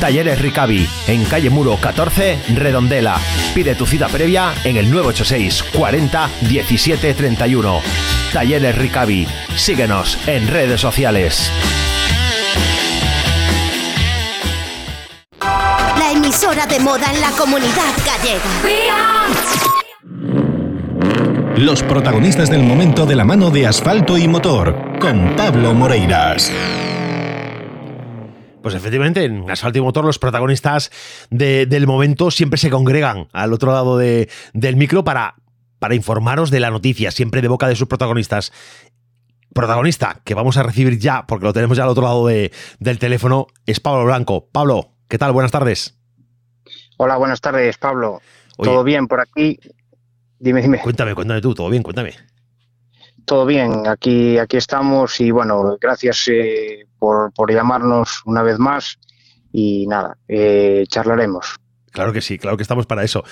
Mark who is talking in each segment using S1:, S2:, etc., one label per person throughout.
S1: Talleres Ricavi, en calle Muro 14, Redondela. Pide tu cita previa en el 986 40 17 31. Talleres Ricavi. Síguenos en redes sociales.
S2: La emisora de moda en la comunidad gallega.
S3: Los protagonistas del momento de la mano de asfalto y motor, con Pablo Moreiras.
S1: Pues efectivamente, en Asfalto y Motor los protagonistas del momento siempre se congregan al otro lado del micro para, para informaros de la noticia, siempre de boca de sus protagonistas. Protagonista que vamos a recibir ya, porque lo tenemos ya al otro lado del teléfono, es Pablo Blanco. Pablo, ¿qué tal? Buenas tardes.
S4: Hola, buenas tardes, Pablo. ¿Todo bien por aquí? Dime, dime.
S1: Cuéntame, cuéntame tú, todo bien, cuéntame
S4: todo bien, aquí, aquí estamos y bueno, gracias eh, por, por, llamarnos una vez más y nada, eh, charlaremos.
S1: Claro que sí, claro que estamos para eso.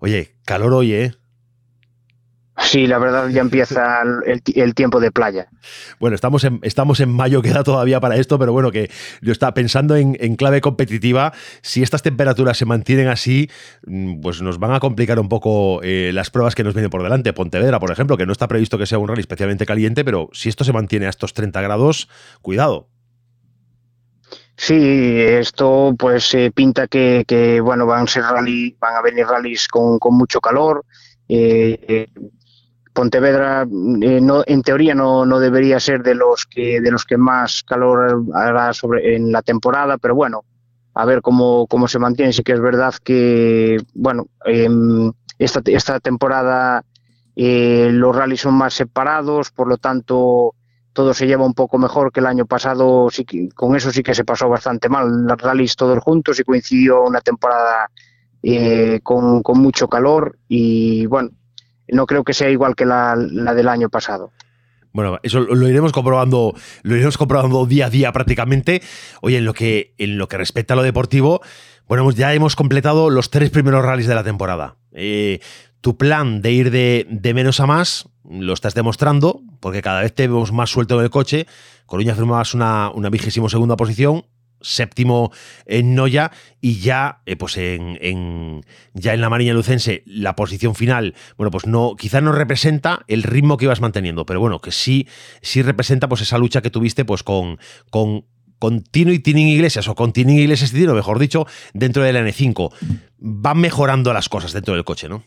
S1: Oye, calor hoy, ¿eh?
S4: Sí, la verdad ya empieza el, tiempo de playa.
S1: Bueno, estamos en, estamos en mayo, queda todavía para esto, pero bueno, que yo estaba pensando en, clave competitiva, si estas temperaturas se mantienen así, mm, pues nos van a complicar un poco eh, las pruebas que nos vienen por delante. Pontevedra, por ejemplo, que no está previsto que sea un rally especialmente caliente, pero si esto se mantiene a estos 30 grados, cuidado.
S4: Sí, esto pues eh, pinta que, bueno van a ser rally, van a venir rallies con, mucho calor. Eh, Pontevedra eh, no, en teoría no, no, debería ser de los que de los que más calor hará sobre en la temporada, pero bueno, a ver cómo, cómo se mantiene. Sí que es verdad que bueno em, esta, esta temporada eh, los rallies son más separados, por lo tanto todo se lleva un poco mejor que el año pasado. Sí con eso sí que se pasó bastante mal. Los rallies todos juntos y coincidió una temporada eh, con, con mucho calor y bueno no creo que sea igual que la, del año pasado.
S1: Bueno, eso lo iremos comprobando, lo iremos comprobando día a día prácticamente. Oye, en lo que, en lo que respecta a lo deportivo, bueno, ya hemos completado los tres primeros rallies de la temporada. Eh, tu plan de ir de, de, menos a más lo estás demostrando, porque cada vez te vemos más suelto en el coche. Coruña firmabas una, una vigésimo segunda posición, séptimo en Noya y ya eh, pues en, ya en la Marina Lucense la posición final bueno pues no quizás no representa el ritmo que ibas manteniendo pero bueno que sí sí representa pues esa lucha que tuviste pues con con Tino y Tinin Iglesias o con Tinin Iglesias y Tino mejor dicho dentro del N5 van mejorando las cosas dentro del coche ¿no?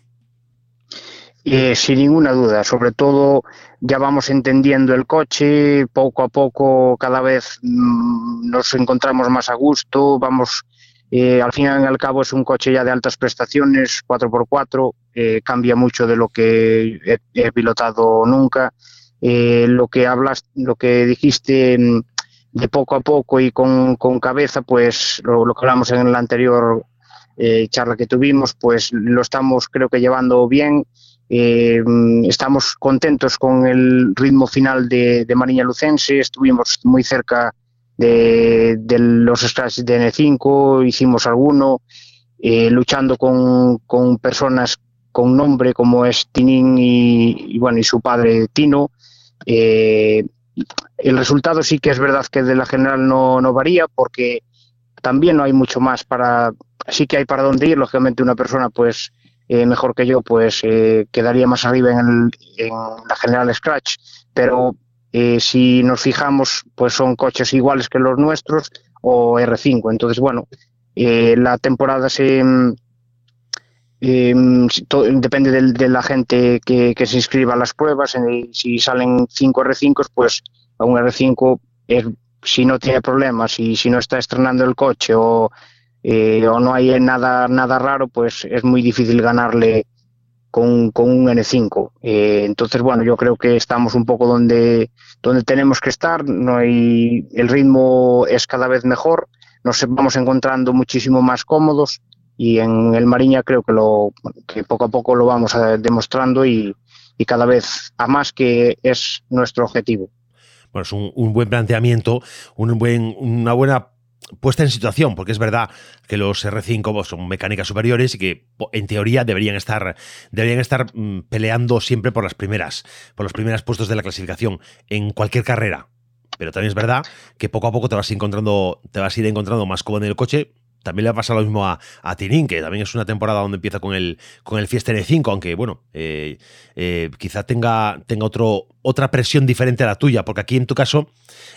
S4: Eh, sin ninguna duda, sobre todo ya vamos entendiendo el coche, poco a poco cada vez mm, nos encontramos más a gusto, vamos, eh, al fin y al cabo es un coche ya de altas prestaciones, 4x4, eh, cambia mucho de lo que he, pilotado nunca. lo que hablas, lo que dijiste mm, de poco a poco y con, cabeza, pues lo, lo, que hablamos en la anterior charla que tuvimos, pues lo estamos creo que llevando bien eh, estamos contentos con el ritmo final de, Mariña Lucense, estuvimos muy cerca de, los scratches de N5, hicimos alguno, eh, luchando con, personas con nombre como es Tinín y, bueno y su padre Tino. Eh, el resultado sí que es verdad que de la general no, no varía porque también no hay mucho más para, sí que hay para dónde ir, lógicamente una persona pues eh, mejor que yo, pues eh, quedaría más arriba en, la General Scratch. Pero eh, si nos fijamos, pues son coches iguales que los nuestros o R5. Entonces, bueno, la temporada se mm, em, depende de la gente que, se inscriba a las pruebas. si salen 5 R5, pues a un R5 es si no tiene problemas y si no está estrenando el coche o, eh, o no hay nada, nada raro, pues es muy difícil ganarle con, con un N5. Eh, entonces, bueno, yo creo que estamos un poco donde, donde tenemos que estar, no hay, el ritmo es cada vez mejor, nos vamos encontrando muchísimo más cómodos y en el Mariña creo que, lo, que poco a poco lo vamos a, demostrando y, y cada vez a más que es nuestro objetivo.
S1: Bueno, es un, un buen planteamiento, un buen, una buena puesta en situación, porque es verdad que los R5 pues, son mecánicas superiores y que en teoría deberían estar, deberían estar mm, peleando siempre por las primeras, por los primeros puestos de la clasificación en cualquier carrera. Pero también es verdad que poco a poco te vas encontrando, te vas a ir encontrando más cómodo en el coche. También le ha pasado lo mismo a, a Tinin, que también es una temporada donde empieza con el, con el Fiesta N5, aunque bueno, eh, eh, quizá tenga, tenga otro, otra presión diferente a la tuya, porque aquí en tu caso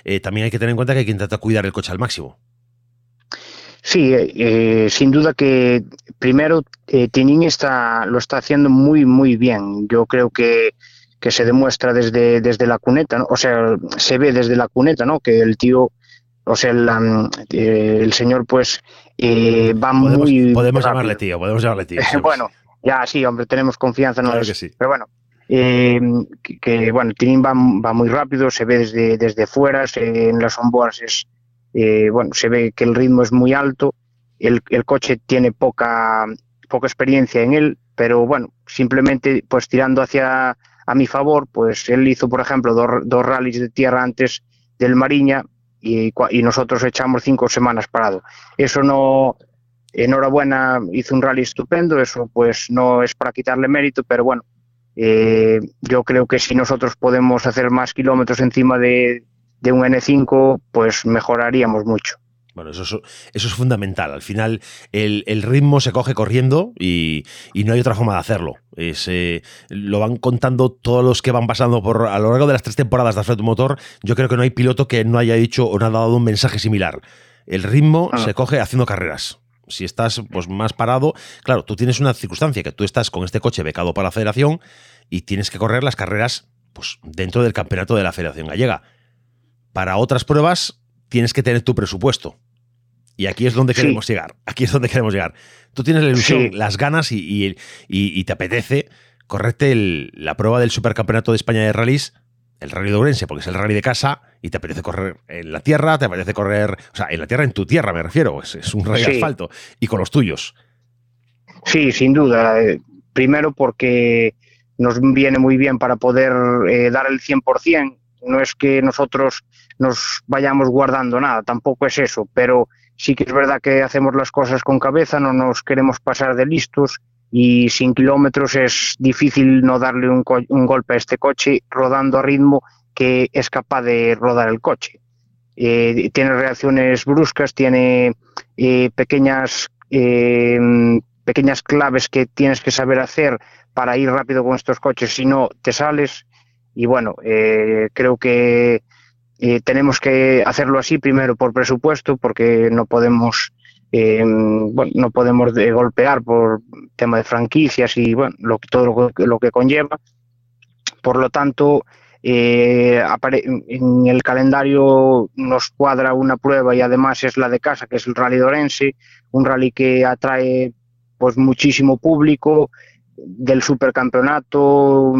S1: eh, también hay que tener en cuenta que hay que intentar cuidar el coche al máximo.
S4: Sí, eh, sin duda que primero eh, Tinin está, lo está haciendo muy, muy bien. Yo creo que, que se demuestra desde, desde la cuneta, ¿no? o sea, se ve desde la cuneta, ¿no? Que el tío, o sea, el, eh, el señor, pues, eh, va
S1: podemos,
S4: muy.
S1: Podemos
S4: rápido.
S1: llamarle tío, podemos llamarle tío.
S4: bueno, ya sí, hombre, tenemos confianza en
S1: Claro
S4: los-
S1: que sí.
S4: Pero bueno, eh, que, que, bueno, Tinin va, va muy rápido, se ve desde, desde fuera, se- en las onboards es, eh, bueno, se ve que el ritmo es muy alto, el, el coche tiene poca, poca experiencia en él, pero bueno, simplemente pues tirando hacia a mi favor, pues él hizo, por ejemplo, dos, dos rallies de tierra antes del Mariña y, nosotros echamos cinco semanas parado. Eso no, enhorabuena, hizo un rally estupendo, eso pues no es para quitarle mérito, pero bueno, eh, yo creo que si nosotros podemos hacer más kilómetros encima de, de un N5, pues mejoraríamos mucho.
S1: Bueno, eso es, eso es fundamental. Al final, el, el ritmo se coge corriendo y, y no hay otra forma de hacerlo. Es, eh, lo van contando todos los que van pasando por a lo largo de las tres temporadas de Alfredo Motor. Yo creo que no hay piloto que no haya dicho o no haya dado un mensaje similar. El ritmo
S4: Ah.
S1: se coge haciendo carreras. Si estás pues, más parado, claro, tú tienes una circunstancia que tú estás con este coche becado para la federación y tienes que correr las carreras pues, dentro del campeonato de la Federación Gallega. Para otras pruebas tienes que tener tu presupuesto. Y aquí es donde
S4: Sí.
S1: queremos llegar. Aquí es donde queremos llegar. Tú tienes la ilusión,
S4: Sí.
S1: las ganas y, y- y- y te apetece correrte el- la prueba del Supercampeonato de España de Rallys, el Rally de Ourense, porque es el rally de casa y te apetece correr en la tierra, te apetece correr, o sea, en la tierra, en tu tierra me refiero, es, es un rally de asfalto y con los tuyos.
S4: Sí, sin duda. Primero porque nos viene muy bien para poder eh, dar el 100%. No es que nosotros nos vayamos guardando nada, tampoco es eso, pero sí que es verdad que hacemos las cosas con cabeza, no nos queremos pasar de listos y sin kilómetros es difícil no darle un, un golpe a este coche rodando a ritmo que es capaz de rodar el coche. Eh, tiene reacciones bruscas, tiene eh, pequeñas eh, pequeñas claves que tienes que saber hacer para ir rápido con estos coches, si no te sales. Y bueno, eh, creo que eh, tenemos que hacerlo así primero por presupuesto, porque no podemos, eh, bueno, no podemos de- golpear por tema de franquicias y bueno, lo, todo lo, que- lo que conlleva. Por lo tanto, eh, en el calendario nos cuadra una prueba y además es la de casa, que es el Rally de Orense, un rally que atrae pues muchísimo público del supercampeonato,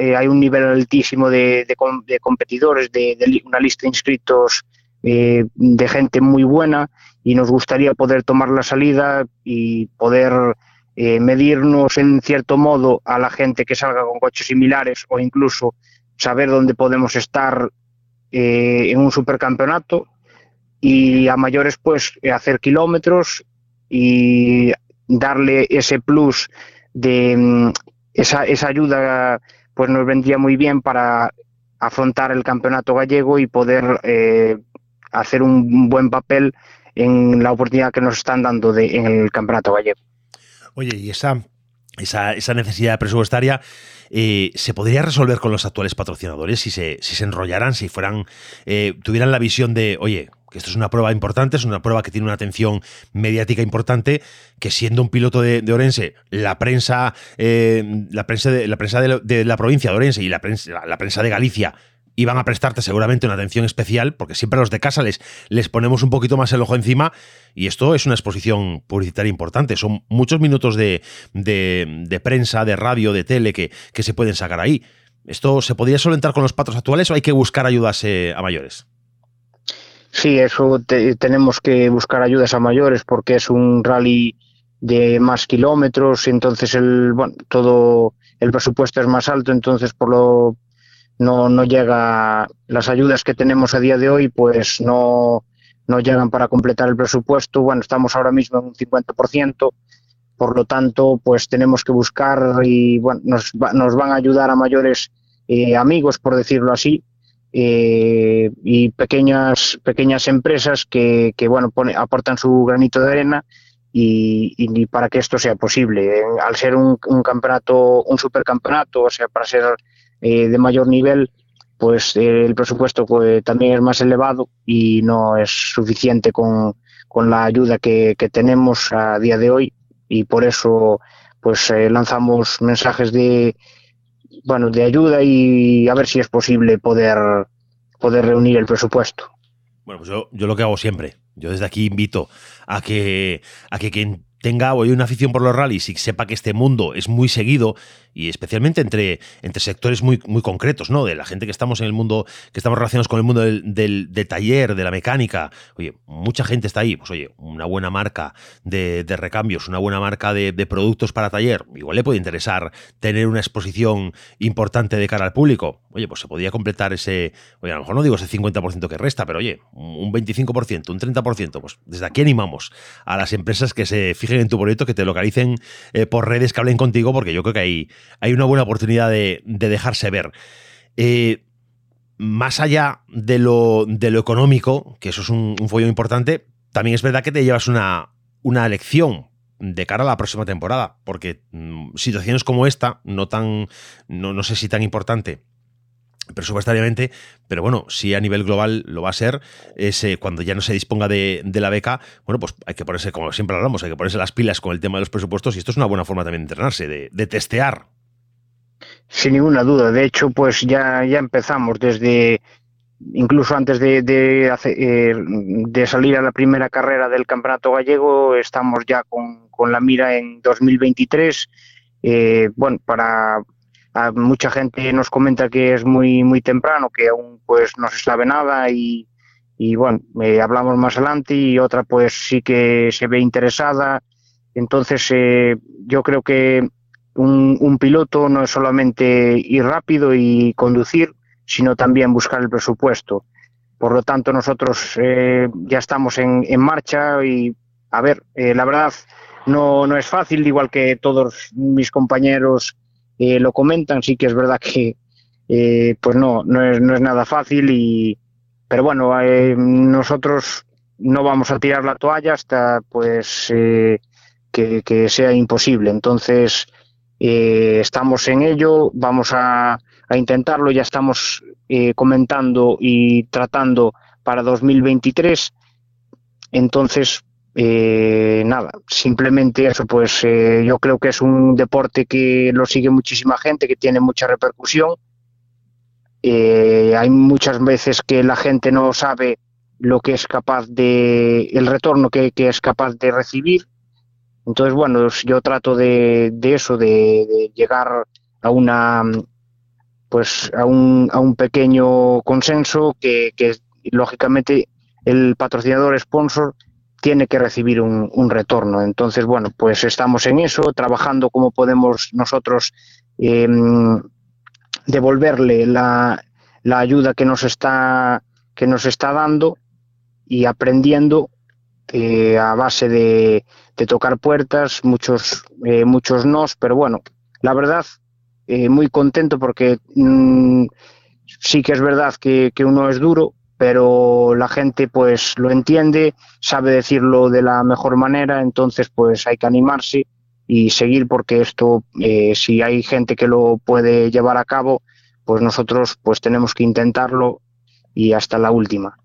S4: eh, hay un nivel altísimo de, de com- de competidores, de, una lista de inscritos eh, de gente muy buena y nos gustaría poder tomar la salida y poder eh, medirnos en cierto modo a la gente que salga con coches similares o incluso saber dónde podemos estar en un supercampeonato y a mayores pues hacer kilómetros y darle ese plus de mm, esa, esa ayuda pues nos vendría muy bien para afrontar el campeonato gallego y poder eh, hacer un buen papel en la oportunidad que nos están dando de, en el campeonato gallego.
S1: Oye, y esa, esa, esa necesidad presupuestaria eh, se podría resolver con los actuales patrocinadores si se, si se enrollaran, si fueran, eh, tuvieran la visión de, oye, que esto es una prueba importante, es una prueba que tiene una atención mediática importante, que siendo un piloto de, Orense, la prensa, eh, la prensa, de, la prensa de, la, provincia de Orense y la prensa, la prensa de Galicia y van a prestarte seguramente una atención especial, porque siempre a los de casa les, les ponemos un poquito más el ojo encima y esto es una exposición publicitaria importante. Son muchos minutos de, de, prensa, de radio, de tele que, que, se pueden sacar ahí. ¿Esto se podría solventar con los patos actuales o hay que buscar ayudas eh, a mayores?
S4: Sí, eso tenemos que buscar ayudas a mayores porque es un rally de más kilómetros, entonces el bueno, todo el presupuesto es más alto, entonces por lo no, no llega, las ayudas que tenemos a día de hoy pues no, no llegan para completar el presupuesto. Bueno, estamos ahora mismo en un 50%, por lo tanto, pues tenemos que buscar y bueno, nos, nos van a ayudar a mayores eh, amigos, por decirlo así, eh, y pequeñas, pequeñas empresas que, que bueno, pone, aportan su granito de arena y, para que esto sea posible. Al ser un, campeonato, un supercampeonato, o sea, para ser eh, de mayor nivel, pues eh, el presupuesto pues, también es más elevado y no es suficiente con, con la ayuda que, que, tenemos a día de hoy y por eso pues lanzamos mensajes de bueno de ayuda y a ver si es posible poder poder reunir el presupuesto.
S1: Bueno, pues yo, yo lo que hago siempre, yo desde aquí invito a que a que quien tenga hoy una afición por los rallies y sepa que este mundo es muy seguido y especialmente entre, entre sectores muy, muy concretos, ¿no? De la gente que estamos en el mundo, que estamos relacionados con el mundo del, del, taller, de la mecánica. Oye, mucha gente está ahí. Pues oye, una buena marca de, recambios, una buena marca de, productos para taller. Igual le puede interesar tener una exposición importante de cara al público. Oye, pues se podría completar ese, oye, a lo mejor no digo ese 50% que resta, pero oye, un 25%, un 30%. Pues desde aquí animamos a las empresas que se fijen en tu proyecto, que te localicen eh, por redes, que hablen contigo, porque yo creo que hay hay una buena oportunidad de, dejarse ver. Eh, más allá de lo, de lo, económico, que eso es un, un follo importante, también es verdad que te llevas una, una lección de cara a la próxima temporada, porque mm, situaciones como esta, no tan, no, no sé si tan importante presupuestariamente, pero bueno, si a nivel global lo va a ser, ese, cuando ya no se disponga de, la beca, bueno, pues hay que ponerse, como siempre hablamos, hay que ponerse las pilas con el tema de los presupuestos y esto es una buena forma también de entrenarse, de, de testear
S4: sin ninguna duda. De hecho, pues ya, ya empezamos desde incluso antes de, de, eh, de, salir a la primera carrera del Campeonato Gallego, estamos ya con, con la mira en 2023. Eh, bueno, para mucha gente nos comenta que es muy muy temprano, que aún pues no se sabe nada y, y bueno, eh, hablamos más adelante y otra pues sí que se ve interesada. Entonces, yo creo que un, piloto no es solamente ir rápido y conducir, sino también buscar el presupuesto. Por lo tanto, nosotros eh, ya estamos en, en, marcha y, a ver, eh, la verdad no, no es fácil, igual que todos mis compañeros eh, lo comentan, sí que es verdad que pues no, no es, no es nada fácil, y, pero bueno, nosotros no vamos a tirar la toalla hasta pues que, que sea imposible. Entonces, eh, estamos en ello, vamos a, intentarlo, ya estamos eh, comentando y tratando para 2023. Entonces, eh, nada, simplemente eso, pues yo creo que es un deporte que lo sigue muchísima gente, que tiene mucha repercusión. hay muchas veces que la gente no sabe lo que es capaz de, el retorno que es capaz de recibir entonces, bueno, yo trato de, de eso, de, llegar a una pues a un, a un pequeño consenso que, que lógicamente el patrocinador sponsor tiene que recibir un, retorno. Entonces, bueno, pues estamos en eso, trabajando como podemos nosotros eh, devolverle la, ayuda que nos está que nos está dando y aprendiendo eh, a base de, tocar puertas, muchos, eh, muchos nos, pero bueno, la verdad, muy contento porque mm, sí que es verdad que, uno es duro, pero la gente pues lo entiende, sabe decirlo de la mejor manera, entonces pues hay que animarse y seguir porque esto, si hay gente que lo puede llevar a cabo, pues nosotros pues tenemos que intentarlo y hasta la última.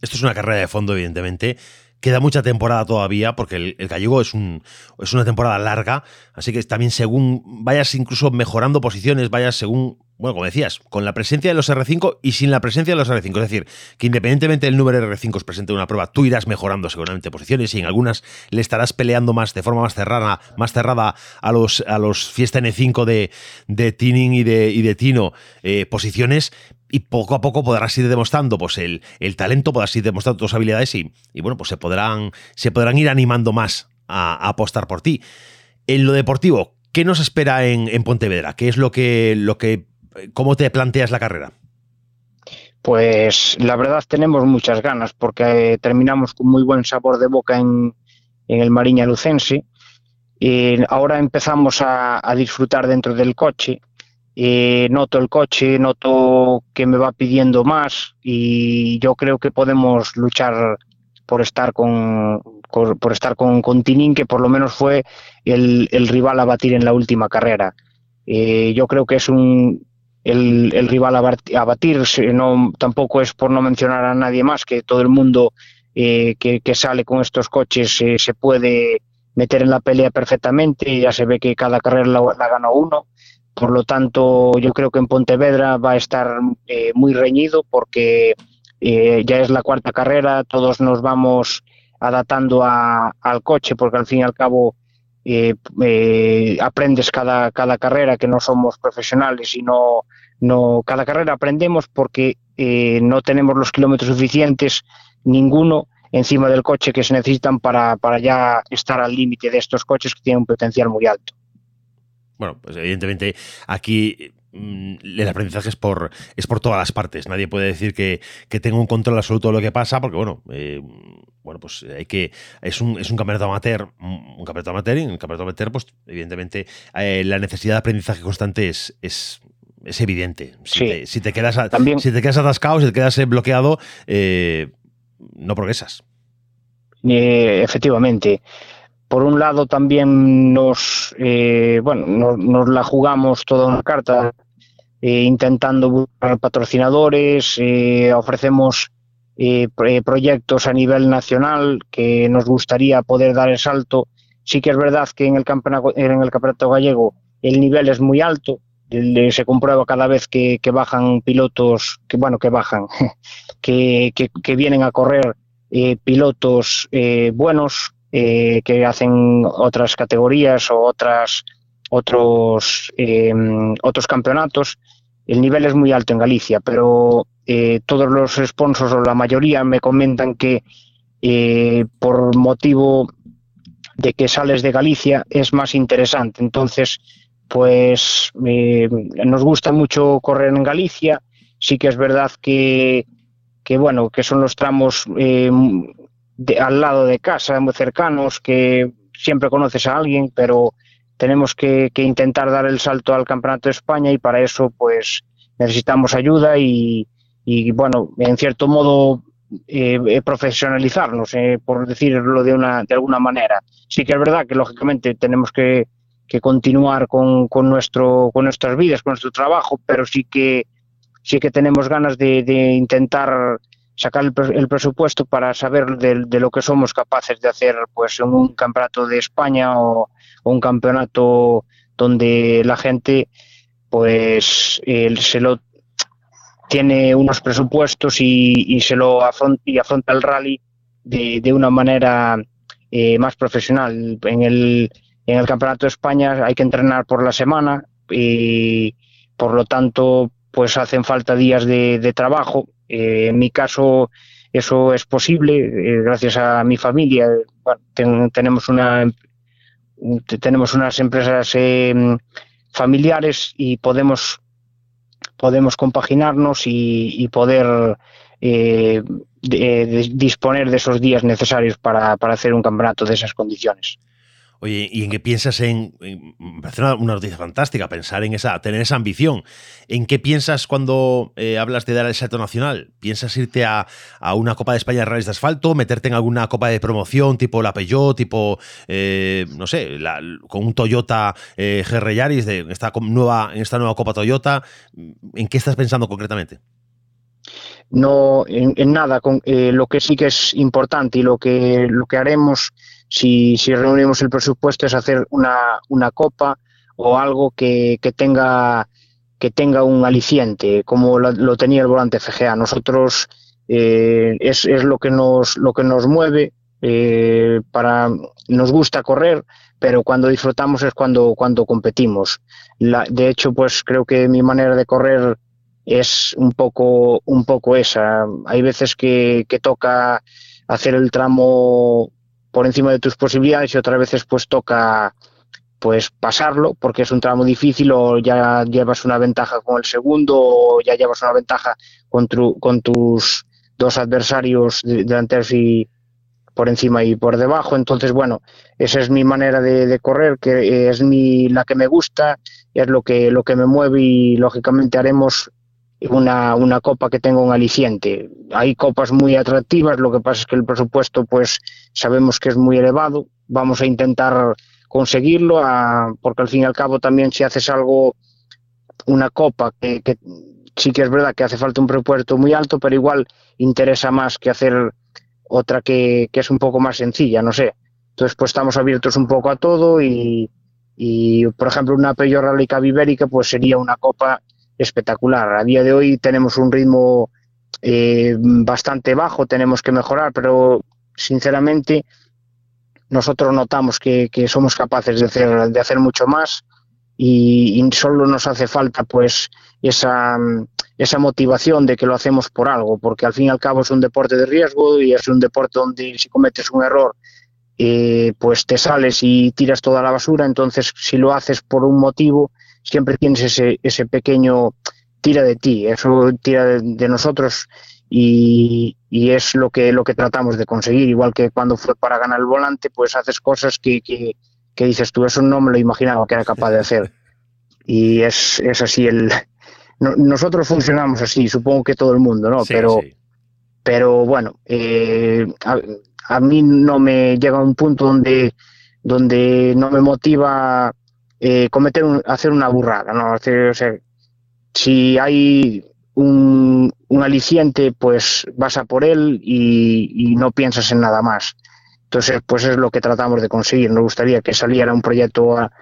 S1: Esto es una carrera de fondo, evidentemente queda mucha temporada todavía, porque el, gallego es, un, es una temporada larga, así que también según vayas incluso mejorando posiciones, vayas según bueno, como decías, con la presencia de los R5 y sin la presencia de los R5. Es decir, que independientemente del número de R5 presente en una prueba, tú irás mejorando seguramente posiciones y en algunas le estarás peleando más de forma más cerrada, más cerrada a los, a los Fiesta N5 de, de Tining y de, y de Tino eh, posiciones. Y poco a poco podrás ir demostrando pues, el, el talento, podrás ir demostrando tus habilidades y, y, bueno, pues se podrán, se podrán ir animando más a, a apostar por ti. En lo deportivo, ¿qué nos espera en, en Pontevedra? ¿Qué es lo que, lo que ¿Cómo te planteas la carrera?
S4: Pues la verdad tenemos muchas ganas porque eh, terminamos con muy buen sabor de boca en, el Mariña Lucense. Y ahora empezamos a, disfrutar dentro del coche. noto el coche, noto que me va pidiendo más y yo creo que podemos luchar por estar con, por estar con, con que por lo menos fue el, rival a batir en la última carrera. Eh, yo creo que es un, el, rival a, batir. No, tampoco es por no mencionar a nadie más que todo el mundo eh, que, sale con estos coches eh, se puede meter en la pelea perfectamente. Ya se ve que cada carrera la, la gana uno. Por lo tanto, yo creo que en Pontevedra va a estar eh, muy reñido porque ya es la cuarta carrera, todos nos vamos adaptando al coche porque al fin y al cabo eh, eh, aprendes cada, cada carrera, que no somos profesionales y no, no cada carrera aprendemos porque eh, no tenemos los kilómetros suficientes, ninguno, encima del coche que se necesitan para, para ya estar al límite de estos coches que tienen un potencial muy alto.
S1: Bueno, pues evidentemente aquí Mm, el aprendizaje es por, es por todas las partes. Nadie puede decir que, que un control absoluto de lo que pasa, porque bueno, eh, bueno, pues hay que. Es un, es un campeonato amateur, un campeonato amateur, y en el campeonato amateur, pues, evidentemente, eh, la necesidad de aprendizaje constante es, es, es evidente. Si, te, quedas si te quedas atascado, si te quedas bloqueado, eh, no progresas.
S4: efectivamente por un lado también nos bueno nos, la jugamos toda una carta eh, intentando buscar patrocinadores, eh, ofrecemos eh, proyectos a nivel nacional que nos gustaría poder dar el salto. Sí que es verdad que en el campeonato, en el campeonato gallego el nivel es muy alto, se comprueba cada vez que, bajan pilotos, que bueno, que bajan, que, que, vienen a correr pilotos buenos, que hacen otras categorías o otras otros, eh, otros campeonatos. El nivel es muy alto en Galicia, pero eh, todos los sponsors o la mayoría me comentan que eh, por motivo de que sales de Galicia es más interesante. Entonces, pues nos gusta mucho correr en Galicia. Sí que es verdad que, que bueno, que son los tramos de, al lado de casa, muy cercanos, que siempre conoces a alguien, pero tenemos que, intentar dar el salto al Campeonato de España y para eso pues necesitamos ayuda y, bueno, en cierto modo eh, eh, profesionalizarnos, eh, por decirlo de, una, de alguna manera. Sí que es verdad que lógicamente tenemos que, continuar con, con, nuestro, con nuestras vidas, con nuestro trabajo, pero sí que, sí que tenemos ganas de, intentar sacar el, presupuesto para saber de, de, lo que somos capaces de hacer pues en un campeonato de España o, un campeonato donde la gente pues se lo tiene unos presupuestos y, se lo afronta, y afronta el rally de, una manera eh, más profesional. En el, en el Campeonato de España hay que entrenar por la semana y por lo tanto pues hacen falta días de, trabajo. Eh, en mi caso eso es posible eh, gracias a mi familia. tenemos una tenemos unas empresas em, familiares y podemos podemos compaginarnos y, poder eh, disponer de esos días necesarios para hacer un campeonato de esas condiciones.
S1: Oye, ¿y en qué piensas en, me parece una, noticia fantástica pensar en esa, tener esa ambición. ¿En qué piensas cuando eh, hablas de dar el salto nacional? ¿Piensas irte a, una Copa de España de Rallys de Asfalto, meterte en alguna Copa de promoción tipo la Peugeot, tipo, eh, no sé, con un Toyota eh, GR Yaris de esta nueva, en esta nueva Copa Toyota? ¿En qué estás pensando concretamente?
S4: no en, nada con eh, lo que sí que es importante y lo que lo que haremos si, si reunimos el presupuesto es hacer una, una copa o algo que, que tenga que tenga un aliciente como lo, tenía el volante FGA nosotros eh, es, es, lo que nos lo que nos mueve eh, para nos gusta correr pero cuando disfrutamos es cuando cuando competimos la, de hecho pues creo que mi manera de correr es un poco, un poco esa. Hay veces que, que toca hacer el tramo por encima de tus posibilidades y otras veces pues toca pues pasarlo porque es un tramo difícil o ya llevas una ventaja con el segundo o ya llevas una ventaja con, con tus dos adversarios delanteros y por encima y por debajo. Entonces bueno esa es mi manera de, de, correr que es mi la que me gusta es lo que lo que me mueve y lógicamente haremos una, una copa que tenga un aliciente. Hay copas muy atractivas, lo que pasa es que el presupuesto pues sabemos que es muy elevado, vamos a intentar conseguirlo, a, porque al fin y al cabo también si haces algo, una copa que, sí que es verdad que hace falta un presupuesto muy alto, pero igual interesa más que hacer otra que, que es un poco más sencilla, no sé. Entonces pues estamos abiertos un poco a todo y, y por ejemplo una Rally Ibérica pues sería una copa espectacular. A día de hoy tenemos un ritmo eh, bastante bajo, tenemos que mejorar, pero sinceramente nosotros notamos que, somos capaces de hacer, de hacer mucho más y, solo nos hace falta pues esa, esa motivación de que lo hacemos por algo, porque al fin y al cabo es un deporte de riesgo y es un deporte donde si cometes un error eh, pues te sales y tiras toda la basura, entonces si lo haces por un motivo, siempre tienes ese, ese pequeño tira de ti, eso tira de, nosotros y, y, es lo que, lo que tratamos de conseguir, igual que cuando fue para ganar el volante, pues haces cosas que, que, dices tú, eso no me lo imaginaba que era capaz de hacer. Y es, es así el... nosotros funcionamos así, supongo que todo el mundo, ¿no? pero, pero bueno, eh, a, a, mí no me llega a un punto donde, donde no me motiva eh, cometer hacer una burrada, ¿no? o sea, si hay un, un, aliciente, pues vas a por él y, no piensas en nada más. Entonces, pues es lo que tratamos de conseguir. Nos gustaría que saliera un proyecto a,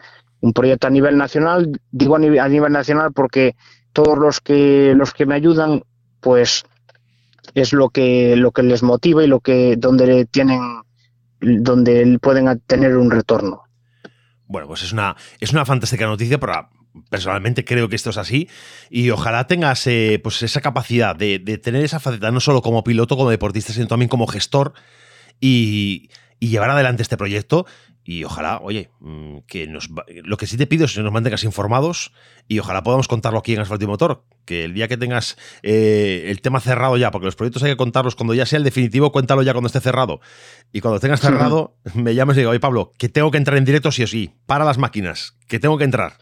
S4: un proyecto a nivel nacional, digo a nivel, a nivel nacional porque todos los que los que me ayudan, pues es lo que lo que les motiva y lo que donde tienen donde pueden tener un retorno.
S1: Bueno, pues es una, es una fantástica noticia, pero personalmente creo que esto es así. Y ojalá tengas eh, pues esa capacidad de, tener esa faceta no solo como piloto, como deportista, sino también como gestor y llevar adelante este proyecto y ojalá, oye, mm, que nos lo que sí te pido es que nos mantengas informados y ojalá podamos contarlo aquí en Asfalto y Motor. Que el día que tengas eh, el tema cerrado ya, porque los proyectos hay que contarlos cuando ya sea el definitivo, cuéntalo ya cuando esté cerrado. Y cuando tengas cerrado, me llames y digo, oye Pablo, que tengo que entrar en directo sí o sí, para las máquinas, que tengo que entrar.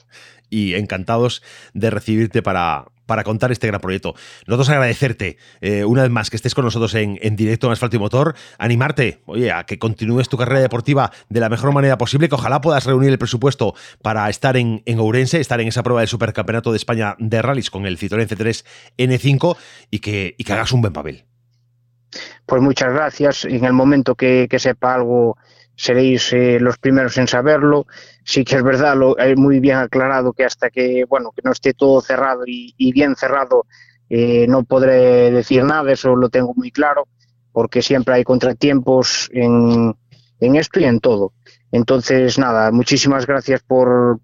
S1: Y encantados de recibirte para, para contar este gran proyecto. Nosotros agradecerte eh, una vez más que estés con nosotros en, directo en Asfalto y Motor, animarte, oye, a que continúes tu carrera deportiva de la mejor manera posible, que ojalá puedas reunir el presupuesto para estar en, en Ourense, estar en esa prueba del Supercampeonato de España de rallies con el Citroën C3 N5 y que, y que hagas un buen papel.
S4: Pues muchas gracias. En el momento que sepa algo seréis eh, los primeros en saberlo. Sí que es verdad, lo hay muy bien aclarado que hasta que bueno que no esté todo cerrado y, bien cerrado eh, no podré decir nada, eso lo tengo muy claro, porque siempre hay contratiempos en, esto y en todo. Entonces, nada, muchísimas gracias por,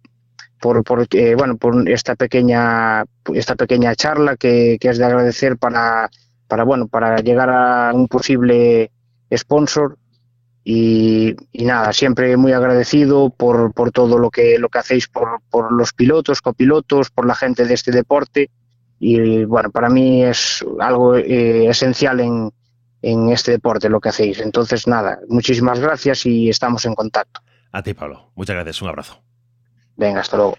S4: por, por eh, bueno por esta pequeña esta pequeña charla que, que, es de agradecer para para bueno para llegar a un posible sponsor y, nada, siempre muy agradecido por, por, todo lo que, lo que hacéis por, por los pilotos, copilotos, por la gente de este deporte. Y bueno, para mí es algo eh, esencial en, en este deporte lo que hacéis. Entonces, nada, muchísimas gracias y estamos en contacto.
S1: A ti, Pablo. Muchas gracias. Un abrazo.
S4: Venga, hasta luego.